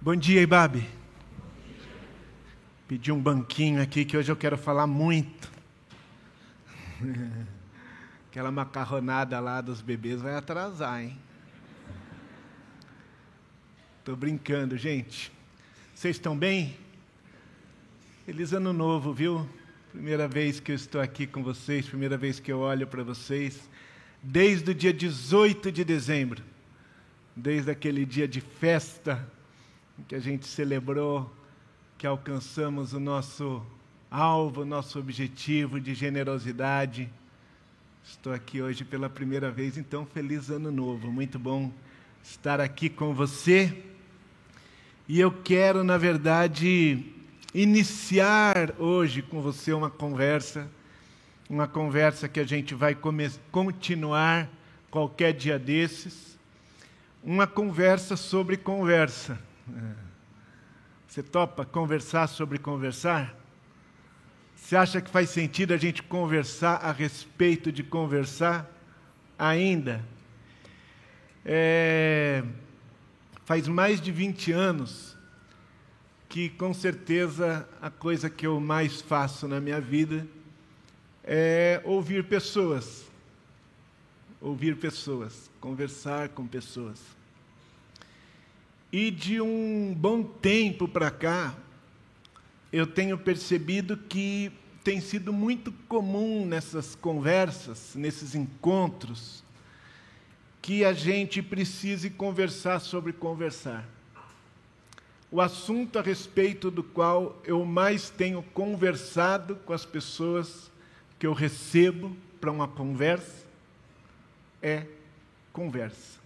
Bom dia, Ibabe. Pedi um banquinho aqui que hoje eu quero falar muito. Aquela macarronada lá dos bebês vai atrasar, hein? Estou brincando, gente. Vocês estão bem? Feliz ano novo, viu? Primeira vez que eu estou aqui com vocês, primeira vez que eu olho para vocês, desde o dia 18 de dezembro, desde aquele dia de festa que a gente celebrou que alcançamos o nosso alvo, o nosso objetivo de generosidade. Estou aqui hoje pela primeira vez, então feliz ano novo. Muito bom estar aqui com você. E eu quero, na verdade, iniciar hoje com você uma conversa, uma conversa que a gente vai continuar qualquer dia desses, uma conversa sobre conversa. Você topa conversar sobre conversar? Você acha que faz sentido a gente conversar a respeito de conversar ainda? É, faz mais de 20 anos que, com certeza, a coisa que eu mais faço na minha vida é ouvir pessoas. Ouvir pessoas, conversar com pessoas. E de um bom tempo para cá, eu tenho percebido que tem sido muito comum nessas conversas, nesses encontros, que a gente precise conversar sobre conversar. O assunto a respeito do qual eu mais tenho conversado com as pessoas que eu recebo para uma conversa é conversa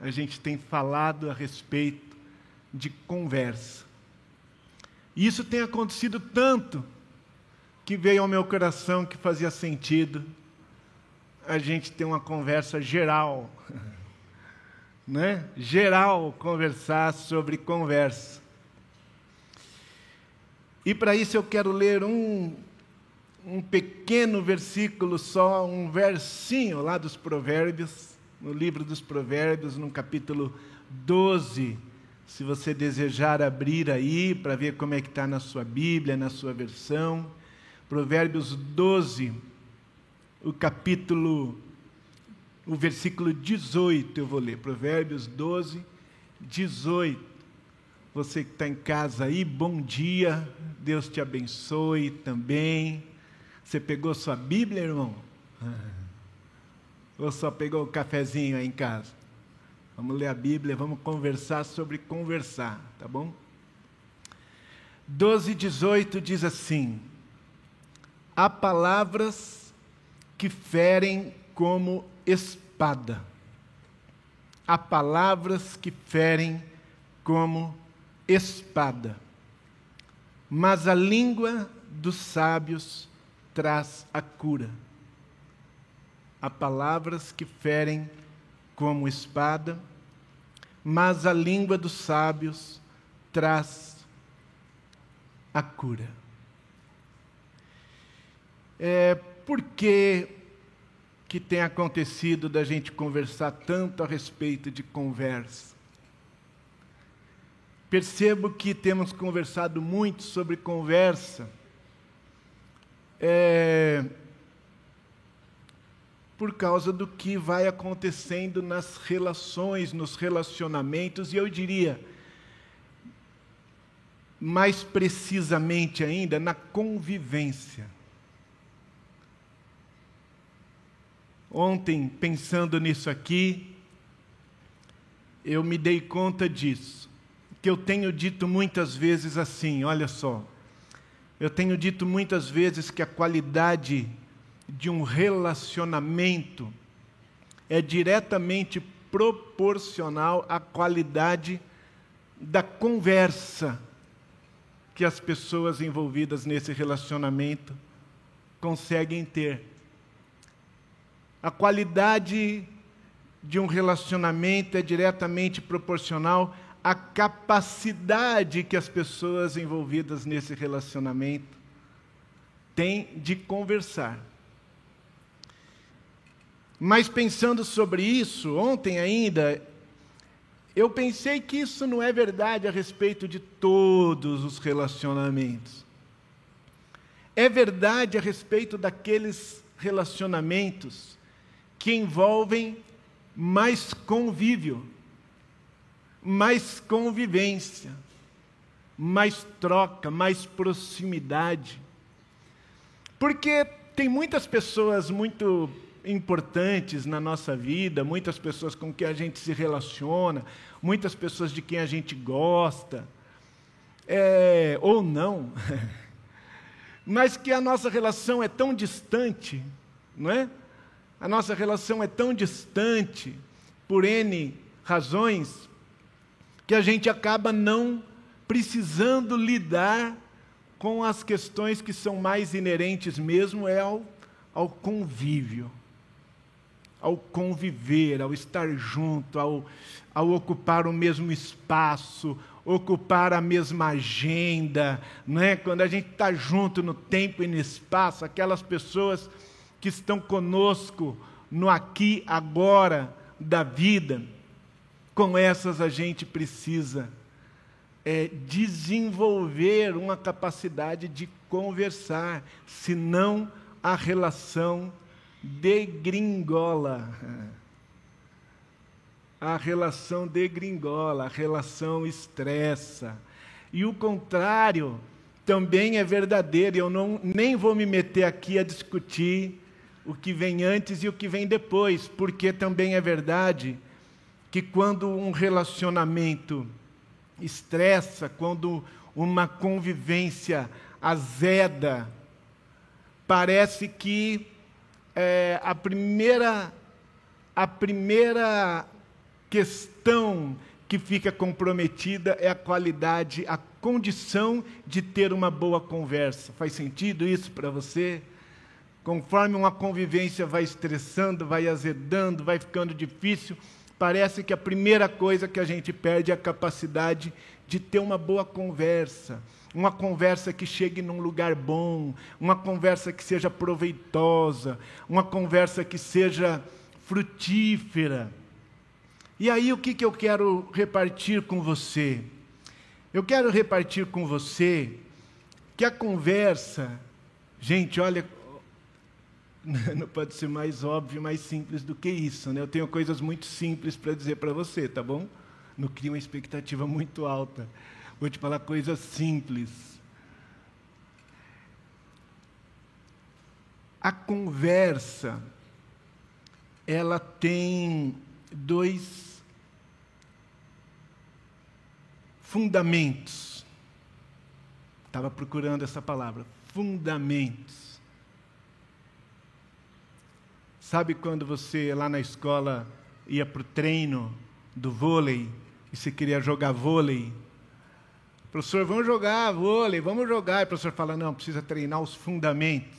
a gente tem falado a respeito de conversa. E isso tem acontecido tanto que veio ao meu coração que fazia sentido a gente ter uma conversa geral, né? Geral, conversar sobre conversa. E para isso eu quero ler um, um pequeno versículo só, um versinho lá dos Provérbios, no livro dos Provérbios, no capítulo 12. Se você desejar abrir aí para ver como é que está na sua Bíblia, na sua versão. Provérbios 12, o capítulo, o versículo 18 eu vou ler. Provérbios 12, 18. Você que está em casa aí, bom dia, Deus te abençoe também. Você pegou sua Bíblia, irmão? Ou só pegou o cafezinho aí em casa? Vamos ler a Bíblia, vamos conversar sobre conversar, tá bom? 12, 18 diz assim: Há palavras que ferem como espada. Há palavras que ferem como espada. Mas a língua dos sábios traz a cura há palavras que ferem como espada, mas a língua dos sábios traz a cura. É, por que, que tem acontecido da gente conversar tanto a respeito de conversa? Percebo que temos conversado muito sobre conversa. É, por causa do que vai acontecendo nas relações, nos relacionamentos, e eu diria, mais precisamente ainda, na convivência. Ontem, pensando nisso aqui, eu me dei conta disso, que eu tenho dito muitas vezes assim: olha só, eu tenho dito muitas vezes que a qualidade de um relacionamento é diretamente proporcional à qualidade da conversa que as pessoas envolvidas nesse relacionamento conseguem ter. A qualidade de um relacionamento é diretamente proporcional à capacidade que as pessoas envolvidas nesse relacionamento têm de conversar. Mas pensando sobre isso, ontem ainda, eu pensei que isso não é verdade a respeito de todos os relacionamentos. É verdade a respeito daqueles relacionamentos que envolvem mais convívio, mais convivência, mais troca, mais proximidade. Porque tem muitas pessoas muito importantes na nossa vida, muitas pessoas com quem a gente se relaciona, muitas pessoas de quem a gente gosta, é, ou não, mas que a nossa relação é tão distante, não é? A nossa relação é tão distante, por N razões, que a gente acaba não precisando lidar com as questões que são mais inerentes mesmo é ao, ao convívio ao conviver, ao estar junto, ao, ao ocupar o mesmo espaço, ocupar a mesma agenda, não é? quando a gente está junto no tempo e no espaço, aquelas pessoas que estão conosco no aqui, agora da vida, com essas a gente precisa é, desenvolver uma capacidade de conversar, senão a relação degringola. A relação degringola, a relação estressa. E o contrário também é verdadeiro. Eu não, nem vou me meter aqui a discutir o que vem antes e o que vem depois, porque também é verdade que quando um relacionamento estressa, quando uma convivência azeda, parece que é, a primeira a primeira questão que fica comprometida é a qualidade, a condição de ter uma boa conversa. Faz sentido isso para você? Conforme uma convivência vai estressando, vai azedando, vai ficando difícil, parece que a primeira coisa que a gente perde é a capacidade de ter uma boa conversa uma conversa que chegue num lugar bom, uma conversa que seja proveitosa, uma conversa que seja frutífera. E aí o que, que eu quero repartir com você? Eu quero repartir com você que a conversa, gente, olha, não pode ser mais óbvio, mais simples do que isso, né? Eu tenho coisas muito simples para dizer para você, tá bom? Não cria uma expectativa muito alta. Vou te falar coisas simples. A conversa, ela tem dois fundamentos. Estava procurando essa palavra, fundamentos. Sabe quando você lá na escola ia para o treino do vôlei e você queria jogar vôlei Professor, vamos jogar vôlei, vamos jogar. E o professor fala, não, precisa treinar os fundamentos.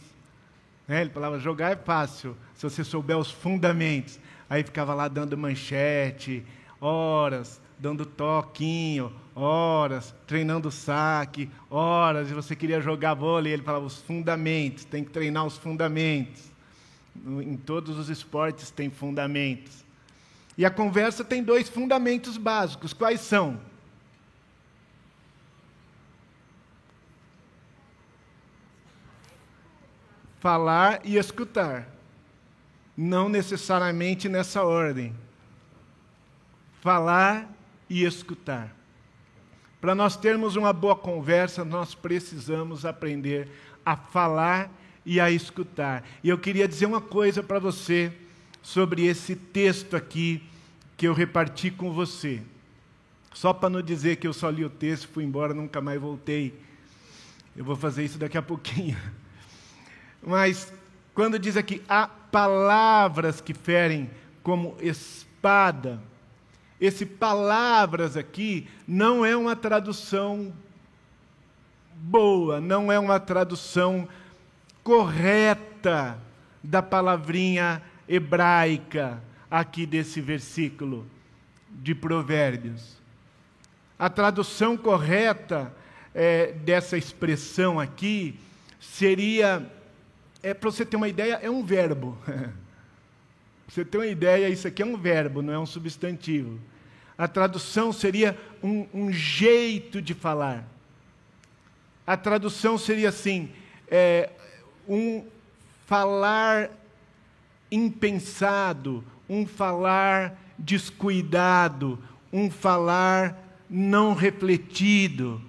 Né? Ele falava, jogar é fácil, se você souber os fundamentos. Aí ficava lá dando manchete, horas, dando toquinho, horas, treinando saque, horas, e você queria jogar vôlei, ele falava os fundamentos, tem que treinar os fundamentos. Em todos os esportes tem fundamentos. E a conversa tem dois fundamentos básicos. Quais são? Falar e escutar. Não necessariamente nessa ordem. Falar e escutar. Para nós termos uma boa conversa, nós precisamos aprender a falar e a escutar. E eu queria dizer uma coisa para você sobre esse texto aqui que eu reparti com você. Só para não dizer que eu só li o texto, fui embora, nunca mais voltei. Eu vou fazer isso daqui a pouquinho. Mas quando diz aqui, há palavras que ferem como espada, esse palavras aqui não é uma tradução boa, não é uma tradução correta da palavrinha hebraica aqui desse versículo de Provérbios. A tradução correta é, dessa expressão aqui seria é, para você ter uma ideia, é um verbo. para você ter uma ideia, isso aqui é um verbo, não é um substantivo. A tradução seria um, um jeito de falar. A tradução seria assim: é, um falar impensado, um falar descuidado, um falar não refletido.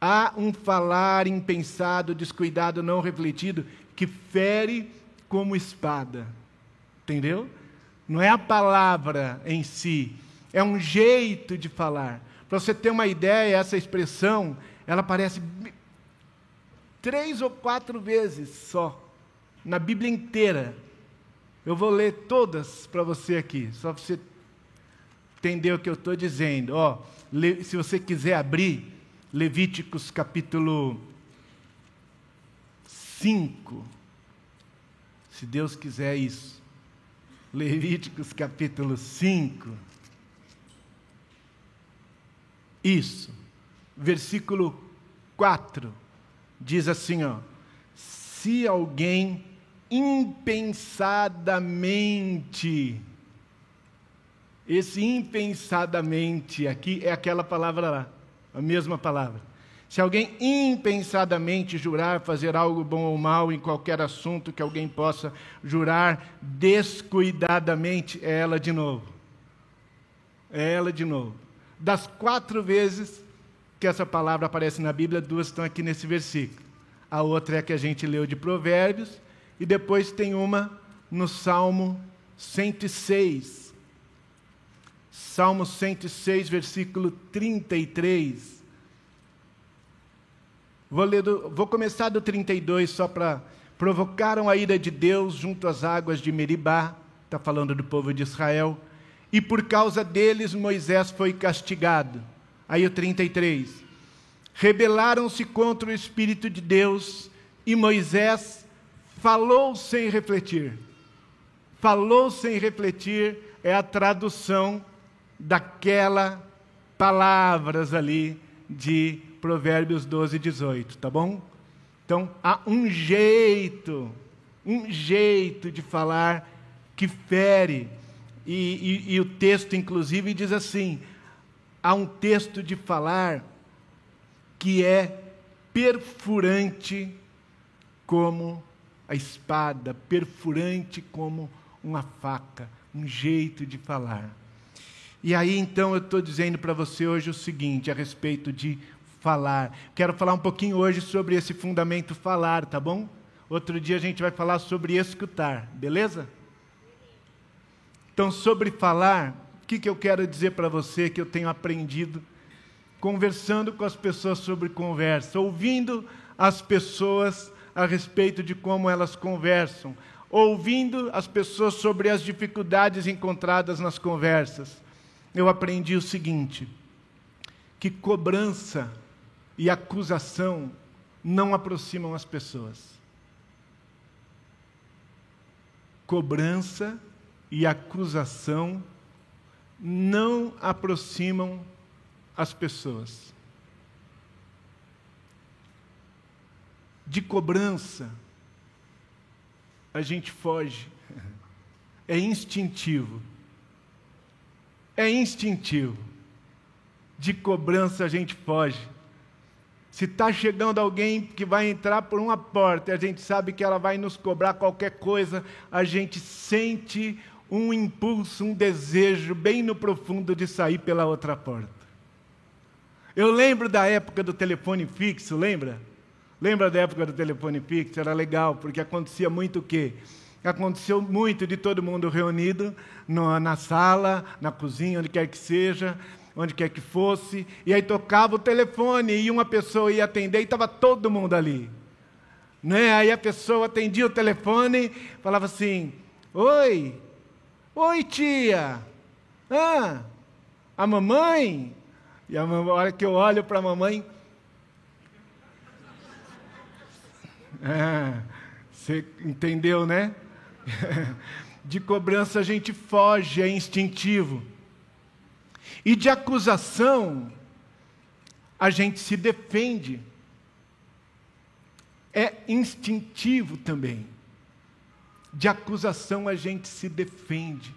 Há um falar impensado, descuidado, não refletido, que fere como espada. Entendeu? Não é a palavra em si, é um jeito de falar. Para você ter uma ideia, essa expressão, ela aparece três ou quatro vezes só, na Bíblia inteira. Eu vou ler todas para você aqui, só para você entender o que eu estou dizendo. Ó, se você quiser abrir, Levíticos capítulo 5. Se Deus quiser isso. Levíticos capítulo 5. Isso. Versículo 4. Diz assim, ó: Se alguém impensadamente esse impensadamente aqui é aquela palavra lá, a mesma palavra. Se alguém impensadamente jurar fazer algo bom ou mal em qualquer assunto que alguém possa jurar descuidadamente, é ela de novo. É ela de novo. Das quatro vezes que essa palavra aparece na Bíblia, duas estão aqui nesse versículo. A outra é a que a gente leu de Provérbios, e depois tem uma no Salmo 106 Salmo 106, versículo 33. Vou, ler do, vou começar do 32 só para. Provocaram a ira de Deus junto às águas de Meribá, está falando do povo de Israel, e por causa deles Moisés foi castigado. Aí o 33. Rebelaram-se contra o Espírito de Deus e Moisés falou sem refletir. Falou sem refletir é a tradução daquela palavras ali de Provérbios 12, 18, tá bom? Então, há um jeito, um jeito de falar que fere. E, e, e o texto, inclusive, diz assim: há um texto de falar que é perfurante como a espada, perfurante como uma faca, um jeito de falar. E aí então eu estou dizendo para você hoje o seguinte a respeito de falar. Quero falar um pouquinho hoje sobre esse fundamento falar, tá bom? Outro dia a gente vai falar sobre escutar, beleza? Então, sobre falar, o que, que eu quero dizer para você que eu tenho aprendido conversando com as pessoas sobre conversa, ouvindo as pessoas a respeito de como elas conversam, ouvindo as pessoas sobre as dificuldades encontradas nas conversas eu aprendi o seguinte: que cobrança e acusação não aproximam as pessoas. Cobrança e acusação não aproximam as pessoas. De cobrança, a gente foge, é instintivo é instintivo. De cobrança a gente foge. Se está chegando alguém que vai entrar por uma porta e a gente sabe que ela vai nos cobrar qualquer coisa, a gente sente um impulso, um desejo bem no profundo de sair pela outra porta. Eu lembro da época do telefone fixo, lembra? Lembra da época do telefone fixo? Era legal, porque acontecia muito o quê? Aconteceu muito de todo mundo reunido no, na sala, na cozinha, onde quer que seja, onde quer que fosse, e aí tocava o telefone e uma pessoa ia atender e estava todo mundo ali. Né? Aí a pessoa atendia o telefone, falava assim: Oi, oi tia, ah, a mamãe? E a, hora que eu olho para a mamãe, ah, você entendeu, né? de cobrança a gente foge, é instintivo. E de acusação, a gente se defende. É instintivo também. De acusação a gente se defende.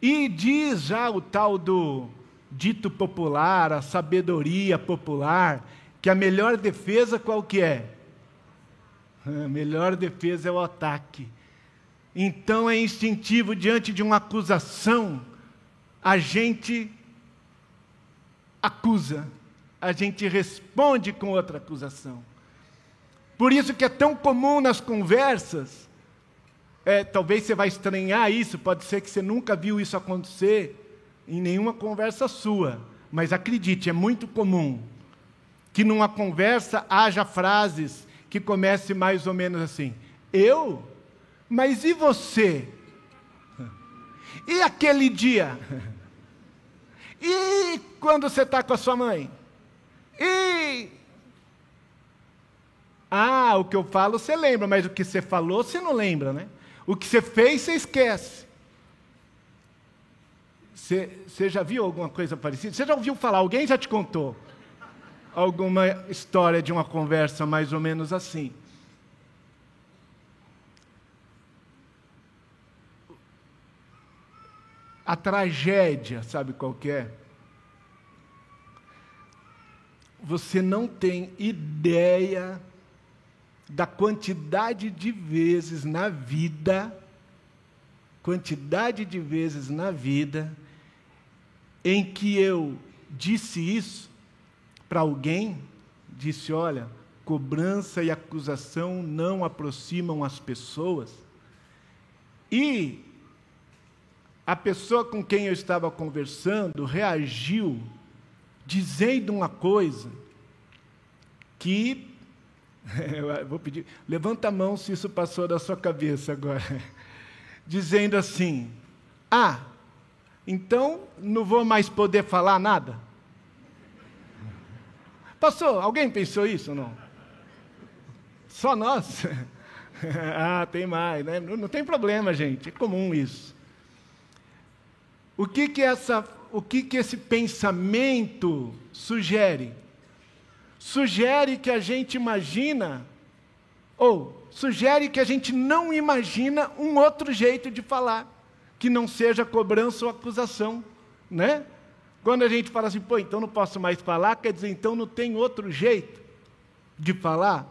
E diz já o tal do dito popular, a sabedoria popular, que a melhor defesa qual que é? A melhor defesa é o ataque. Então é instintivo diante de uma acusação, a gente acusa, a gente responde com outra acusação. Por isso que é tão comum nas conversas, é, talvez você vai estranhar isso, pode ser que você nunca viu isso acontecer em nenhuma conversa sua, mas acredite, é muito comum que numa conversa haja frases que comecem mais ou menos assim: Eu? Mas e você? E aquele dia? E quando você está com a sua mãe? E. Ah, o que eu falo você lembra, mas o que você falou você não lembra, né? O que você fez você esquece. Você, você já viu alguma coisa parecida? Você já ouviu falar? Alguém já te contou alguma história de uma conversa mais ou menos assim? A tragédia, sabe qual que é? Você não tem ideia da quantidade de vezes na vida, quantidade de vezes na vida, em que eu disse isso para alguém, disse: olha, cobrança e acusação não aproximam as pessoas, e a pessoa com quem eu estava conversando reagiu dizendo uma coisa que vou pedir, levanta a mão se isso passou da sua cabeça agora. Dizendo assim: Ah, então não vou mais poder falar nada? Passou, alguém pensou isso ou não? Só nós? ah, tem mais, né? Não tem problema, gente, é comum isso. O que que, essa, o que, que esse pensamento sugere? Sugere que a gente imagina, ou sugere que a gente não imagina um outro jeito de falar, que não seja cobrança ou acusação, né? Quando a gente fala assim, pô, então não posso mais falar, quer dizer, então não tem outro jeito de falar.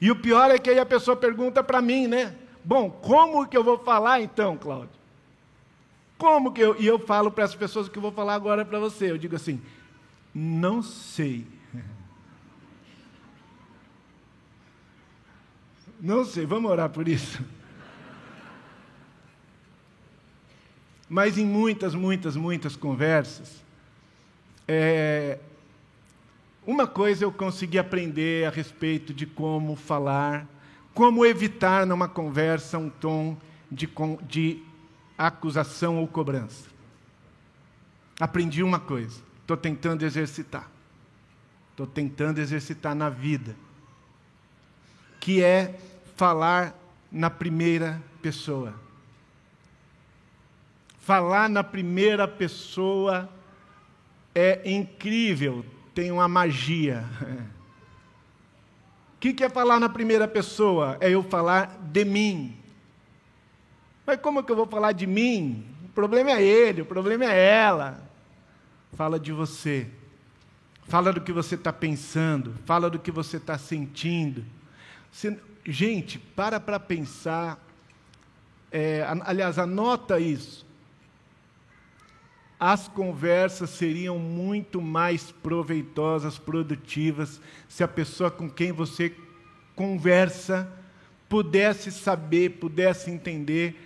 E o pior é que aí a pessoa pergunta para mim, né? Bom, como que eu vou falar então, Cláudio? Como que eu. E eu falo para as pessoas que eu vou falar agora para você. Eu digo assim: não sei. Não sei, vamos orar por isso. Mas em muitas, muitas, muitas conversas, é, uma coisa eu consegui aprender a respeito de como falar, como evitar numa conversa um tom de, de acusação ou cobrança. Aprendi uma coisa, estou tentando exercitar. Estou tentando exercitar na vida. Que é falar na primeira pessoa. Falar na primeira pessoa é incrível, tem uma magia. O que é falar na primeira pessoa? É eu falar de mim. Mas como que eu vou falar de mim? O problema é ele, o problema é ela. Fala de você. Fala do que você está pensando. Fala do que você está sentindo. Você, gente, para para pensar. É, aliás, anota isso. As conversas seriam muito mais proveitosas, produtivas, se a pessoa com quem você conversa pudesse saber, pudesse entender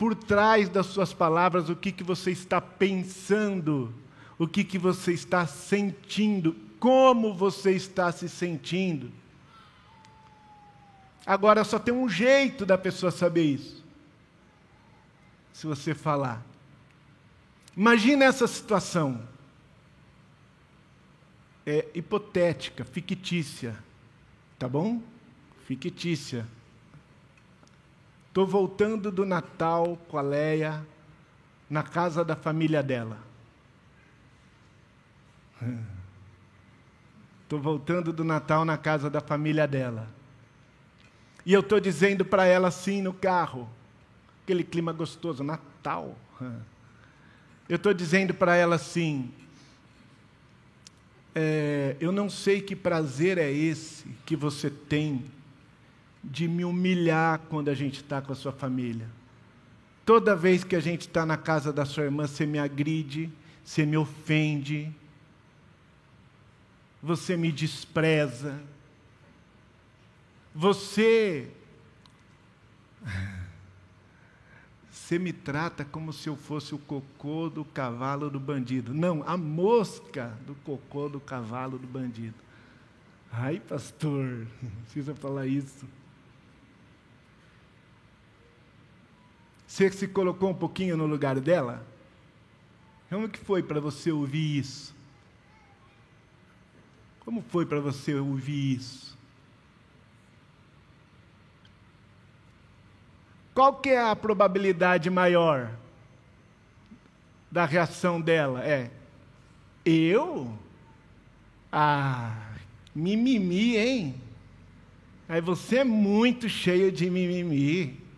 por trás das suas palavras o que, que você está pensando, o que, que você está sentindo, como você está se sentindo. Agora só tem um jeito da pessoa saber isso. Se você falar. Imagina essa situação. É hipotética, fictícia. Tá bom? Fictícia. Estou voltando do Natal com a Leia na casa da família dela. Estou voltando do Natal na casa da família dela. E eu estou dizendo para ela assim no carro, aquele clima gostoso, Natal. Eu estou dizendo para ela assim: é, eu não sei que prazer é esse que você tem de me humilhar quando a gente está com a sua família. Toda vez que a gente está na casa da sua irmã, você me agride, você me ofende, você me despreza, você você me trata como se eu fosse o cocô do cavalo do bandido. Não, a mosca do cocô do cavalo do bandido. Ai, pastor, precisa falar isso. Você se colocou um pouquinho no lugar dela? Como que foi para você ouvir isso? Como foi para você ouvir isso? Qual que é a probabilidade maior da reação dela? É, eu? Ah, mimimi, hein? Aí você é muito cheio de mimimi.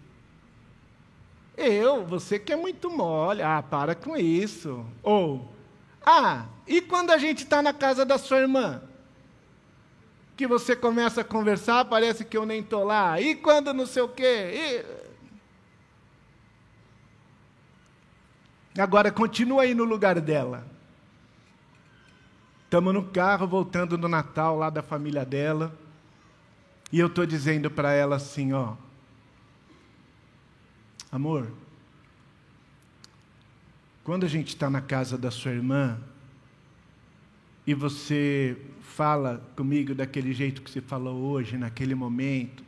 Eu, você que é muito mole. Ah, para com isso. Ou, ah, e quando a gente está na casa da sua irmã? Que você começa a conversar, parece que eu nem estou lá. E quando não sei o quê? E... Agora, continua aí no lugar dela. Estamos no carro, voltando no Natal lá da família dela. E eu estou dizendo para ela assim: ó, amor, quando a gente está na casa da sua irmã e você fala comigo daquele jeito que você falou hoje, naquele momento,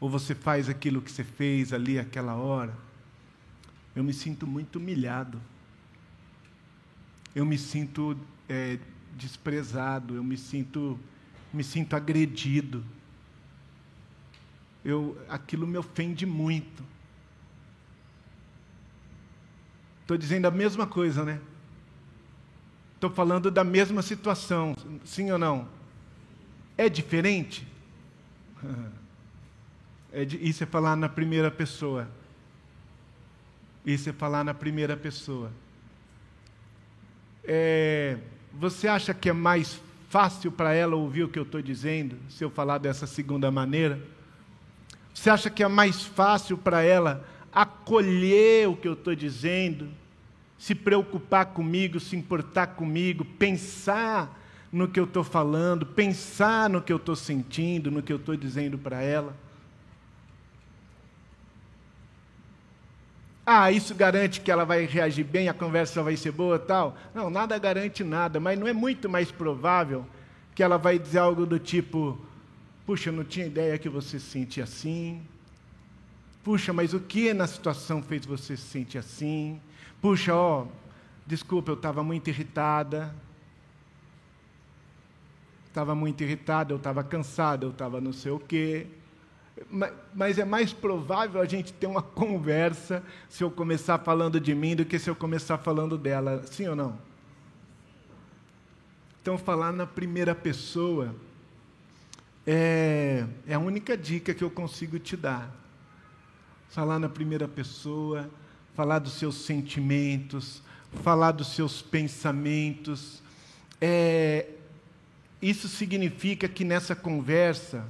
ou você faz aquilo que você fez ali aquela hora, eu me sinto muito humilhado. Eu me sinto é, desprezado, eu me sinto, me sinto agredido. Eu, aquilo me ofende muito. Estou dizendo a mesma coisa, né? Estou falando da mesma situação, sim ou não? É diferente? É de, isso é falar na primeira pessoa. Isso é falar na primeira pessoa. É, você acha que é mais fácil para ela ouvir o que eu estou dizendo, se eu falar dessa segunda maneira? Você acha que é mais fácil para ela acolher o que eu estou dizendo, se preocupar comigo, se importar comigo, pensar no que eu estou falando, pensar no que eu estou sentindo, no que eu estou dizendo para ela? Ah, isso garante que ela vai reagir bem, a conversa vai ser boa tal. Não, nada garante nada, mas não é muito mais provável que ela vai dizer algo do tipo: Puxa, eu não tinha ideia que você se sentia assim. Puxa, mas o que na situação fez você se sentir assim? Puxa, ó, desculpa, eu estava muito irritada. Estava muito irritada, eu estava cansada, eu estava não sei o quê mas é mais provável a gente ter uma conversa se eu começar falando de mim do que se eu começar falando dela, sim ou não? Então, falar na primeira pessoa é, é a única dica que eu consigo te dar. Falar na primeira pessoa, falar dos seus sentimentos, falar dos seus pensamentos. É, isso significa que nessa conversa,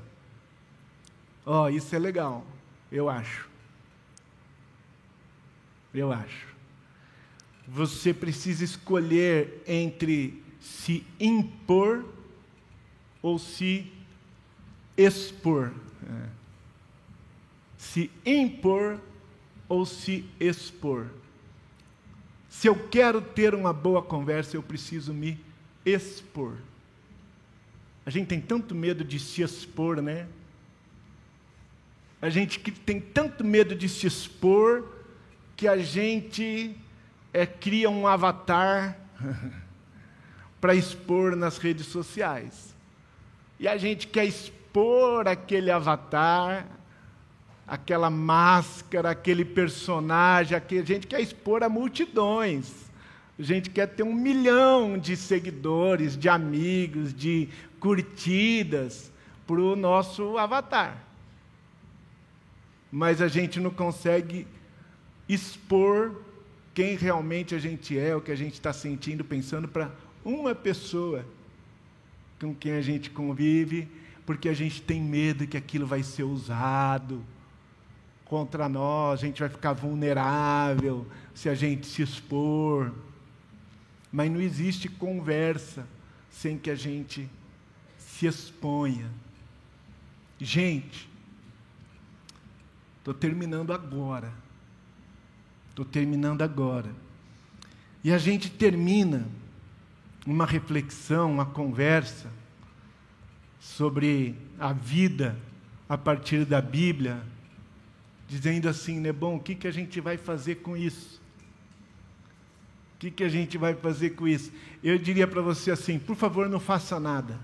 Ó, oh, isso é legal, eu acho. Eu acho. Você precisa escolher entre se impor ou se expor. É. Se impor ou se expor. Se eu quero ter uma boa conversa, eu preciso me expor. A gente tem tanto medo de se expor, né? A gente tem tanto medo de se expor que a gente é, cria um avatar para expor nas redes sociais. E a gente quer expor aquele avatar, aquela máscara, aquele personagem, a gente quer expor a multidões. A gente quer ter um milhão de seguidores, de amigos, de curtidas para o nosso avatar mas a gente não consegue expor quem realmente a gente é, o que a gente está sentindo, pensando para uma pessoa com quem a gente convive, porque a gente tem medo que aquilo vai ser usado contra nós, a gente vai ficar vulnerável se a gente se expor. Mas não existe conversa sem que a gente se exponha. Gente, estou terminando agora. Estou terminando agora. E a gente termina uma reflexão, uma conversa sobre a vida a partir da Bíblia, dizendo assim, né, bom, o que, que a gente vai fazer com isso? O que, que a gente vai fazer com isso? Eu diria para você assim, por favor, não faça nada.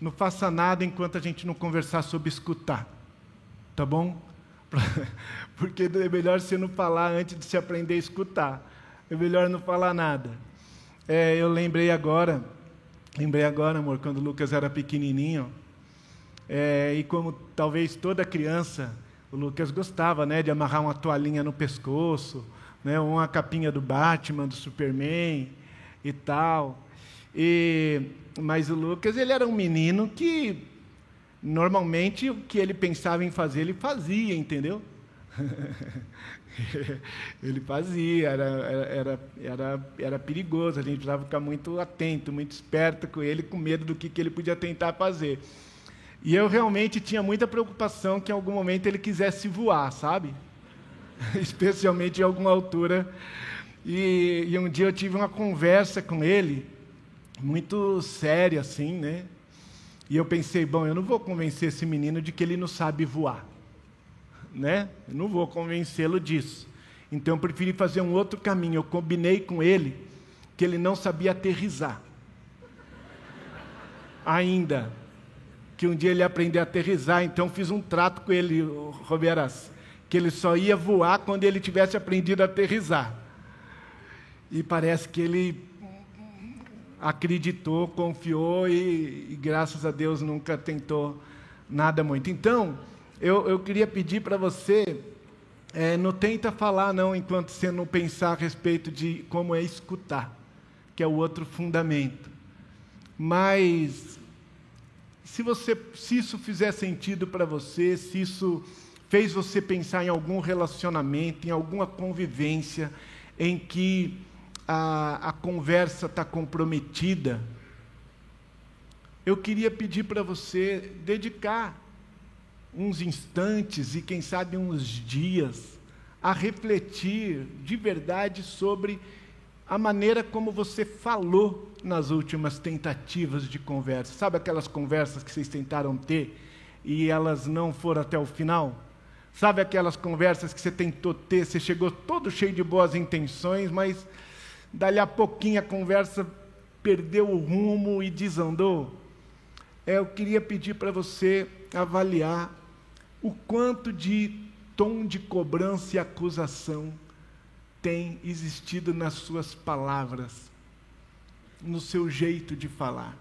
Não faça nada enquanto a gente não conversar sobre escutar. Tá bom? Porque é melhor você não falar antes de se aprender a escutar. É melhor não falar nada. É, eu lembrei agora, lembrei agora, amor, quando o Lucas era pequenininho, é, e como talvez toda criança, o Lucas gostava, né, de amarrar uma toalhinha no pescoço, né, uma capinha do Batman, do Superman e tal. E, mas o Lucas, ele era um menino que normalmente o que ele pensava em fazer, ele fazia, entendeu? ele fazia, era, era, era, era perigoso, a gente precisava ficar muito atento, muito esperto com ele, com medo do que, que ele podia tentar fazer. E eu realmente tinha muita preocupação que em algum momento ele quisesse voar, sabe? Especialmente em alguma altura. E, e um dia eu tive uma conversa com ele, muito séria assim, né? E eu pensei, bom, eu não vou convencer esse menino de que ele não sabe voar né? Eu não vou convencê-lo disso. Então eu preferi fazer um outro caminho. Eu combinei com ele que ele não sabia aterrizar. Ainda. Que um dia ele ia aprender a aterrizar, então fiz um trato com ele, Roberas, que ele só ia voar quando ele tivesse aprendido a aterrizar. E parece que ele acreditou, confiou e, e graças a Deus nunca tentou nada muito. Então, eu, eu queria pedir para você, é, não tenta falar não enquanto você não pensar a respeito de como é escutar, que é o outro fundamento. Mas se você, se isso fizer sentido para você, se isso fez você pensar em algum relacionamento, em alguma convivência em que a, a conversa está comprometida, eu queria pedir para você dedicar uns instantes e, quem sabe, uns dias a refletir de verdade sobre a maneira como você falou nas últimas tentativas de conversa. Sabe aquelas conversas que vocês tentaram ter e elas não foram até o final? Sabe aquelas conversas que você tentou ter, você chegou todo cheio de boas intenções, mas dali a pouquinho a conversa perdeu o rumo e desandou? É, eu queria pedir para você avaliar o quanto de tom de cobrança e acusação tem existido nas suas palavras, no seu jeito de falar.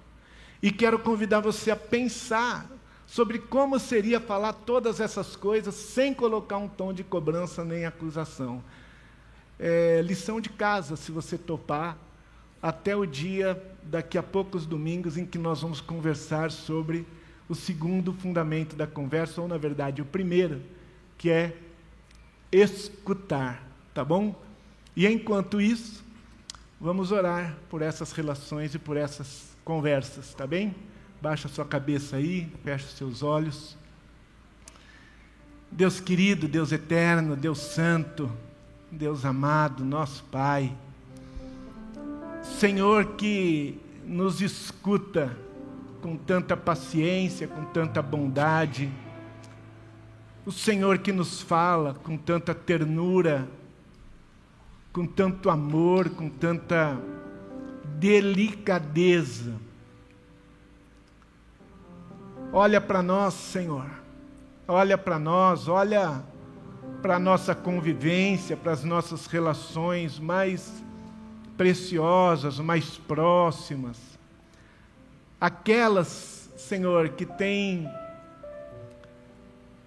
E quero convidar você a pensar sobre como seria falar todas essas coisas sem colocar um tom de cobrança nem acusação. É, lição de casa, se você topar, até o dia, daqui a poucos domingos, em que nós vamos conversar sobre o segundo fundamento da conversa, ou na verdade o primeiro, que é escutar, tá bom? E enquanto isso, vamos orar por essas relações e por essas conversas, tá bem? Baixa sua cabeça aí, fecha seus olhos. Deus querido, Deus eterno, Deus santo, Deus amado, nosso Pai, Senhor que nos escuta, com tanta paciência, com tanta bondade. O Senhor que nos fala com tanta ternura, com tanto amor, com tanta delicadeza. Olha para nós, Senhor. Olha para nós, olha para a nossa convivência, para as nossas relações mais preciosas, mais próximas aquelas, Senhor, que têm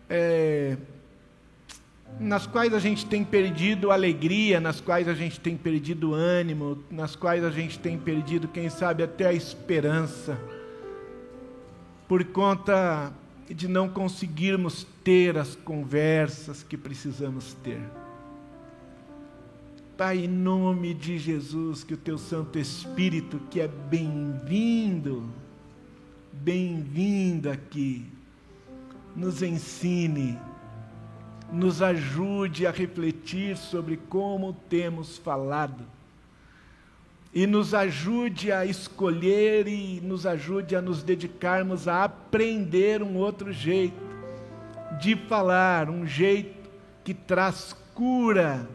é, nas quais a gente tem perdido alegria, nas quais a gente tem perdido ânimo, nas quais a gente tem perdido, quem sabe, até a esperança, por conta de não conseguirmos ter as conversas que precisamos ter. Pai, em nome de Jesus, que o teu Santo Espírito, que é bem-vindo, bem-vindo aqui, nos ensine, nos ajude a refletir sobre como temos falado e nos ajude a escolher e nos ajude a nos dedicarmos a aprender um outro jeito de falar, um jeito que traz cura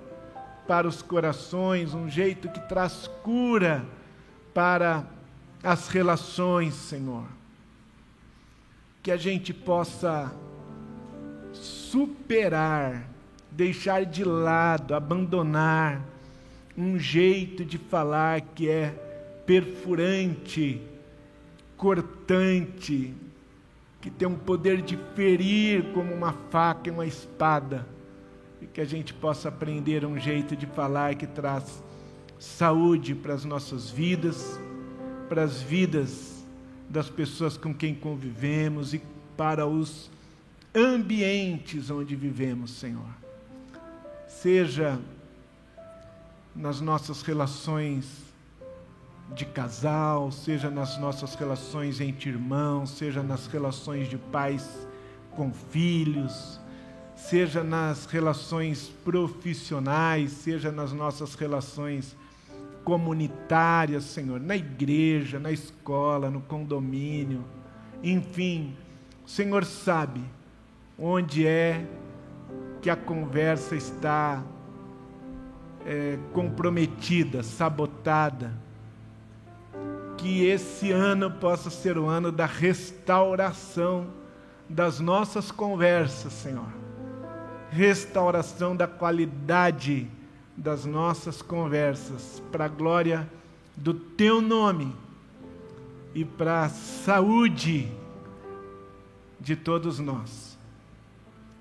para os corações, um jeito que traz cura para as relações, Senhor. Que a gente possa superar, deixar de lado, abandonar um jeito de falar que é perfurante, cortante, que tem um poder de ferir como uma faca e uma espada e que a gente possa aprender um jeito de falar que traz saúde para as nossas vidas, para as vidas das pessoas com quem convivemos e para os ambientes onde vivemos, Senhor. Seja nas nossas relações de casal, seja nas nossas relações entre irmãos, seja nas relações de pais com filhos, seja nas relações profissionais, seja nas nossas relações comunitárias, Senhor, na igreja, na escola, no condomínio, enfim, o Senhor sabe onde é que a conversa está é, comprometida, sabotada. Que esse ano possa ser o ano da restauração das nossas conversas, Senhor restauração da qualidade das nossas conversas, para a glória do Teu nome e para a saúde de todos nós.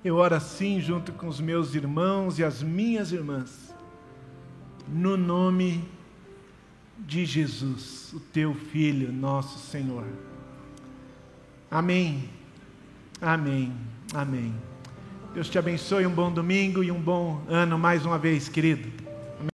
Eu oro assim junto com os meus irmãos e as minhas irmãs, no nome de Jesus, o Teu Filho, nosso Senhor. Amém. Amém. Amém. Deus te abençoe, um bom domingo e um bom ano mais uma vez, querido.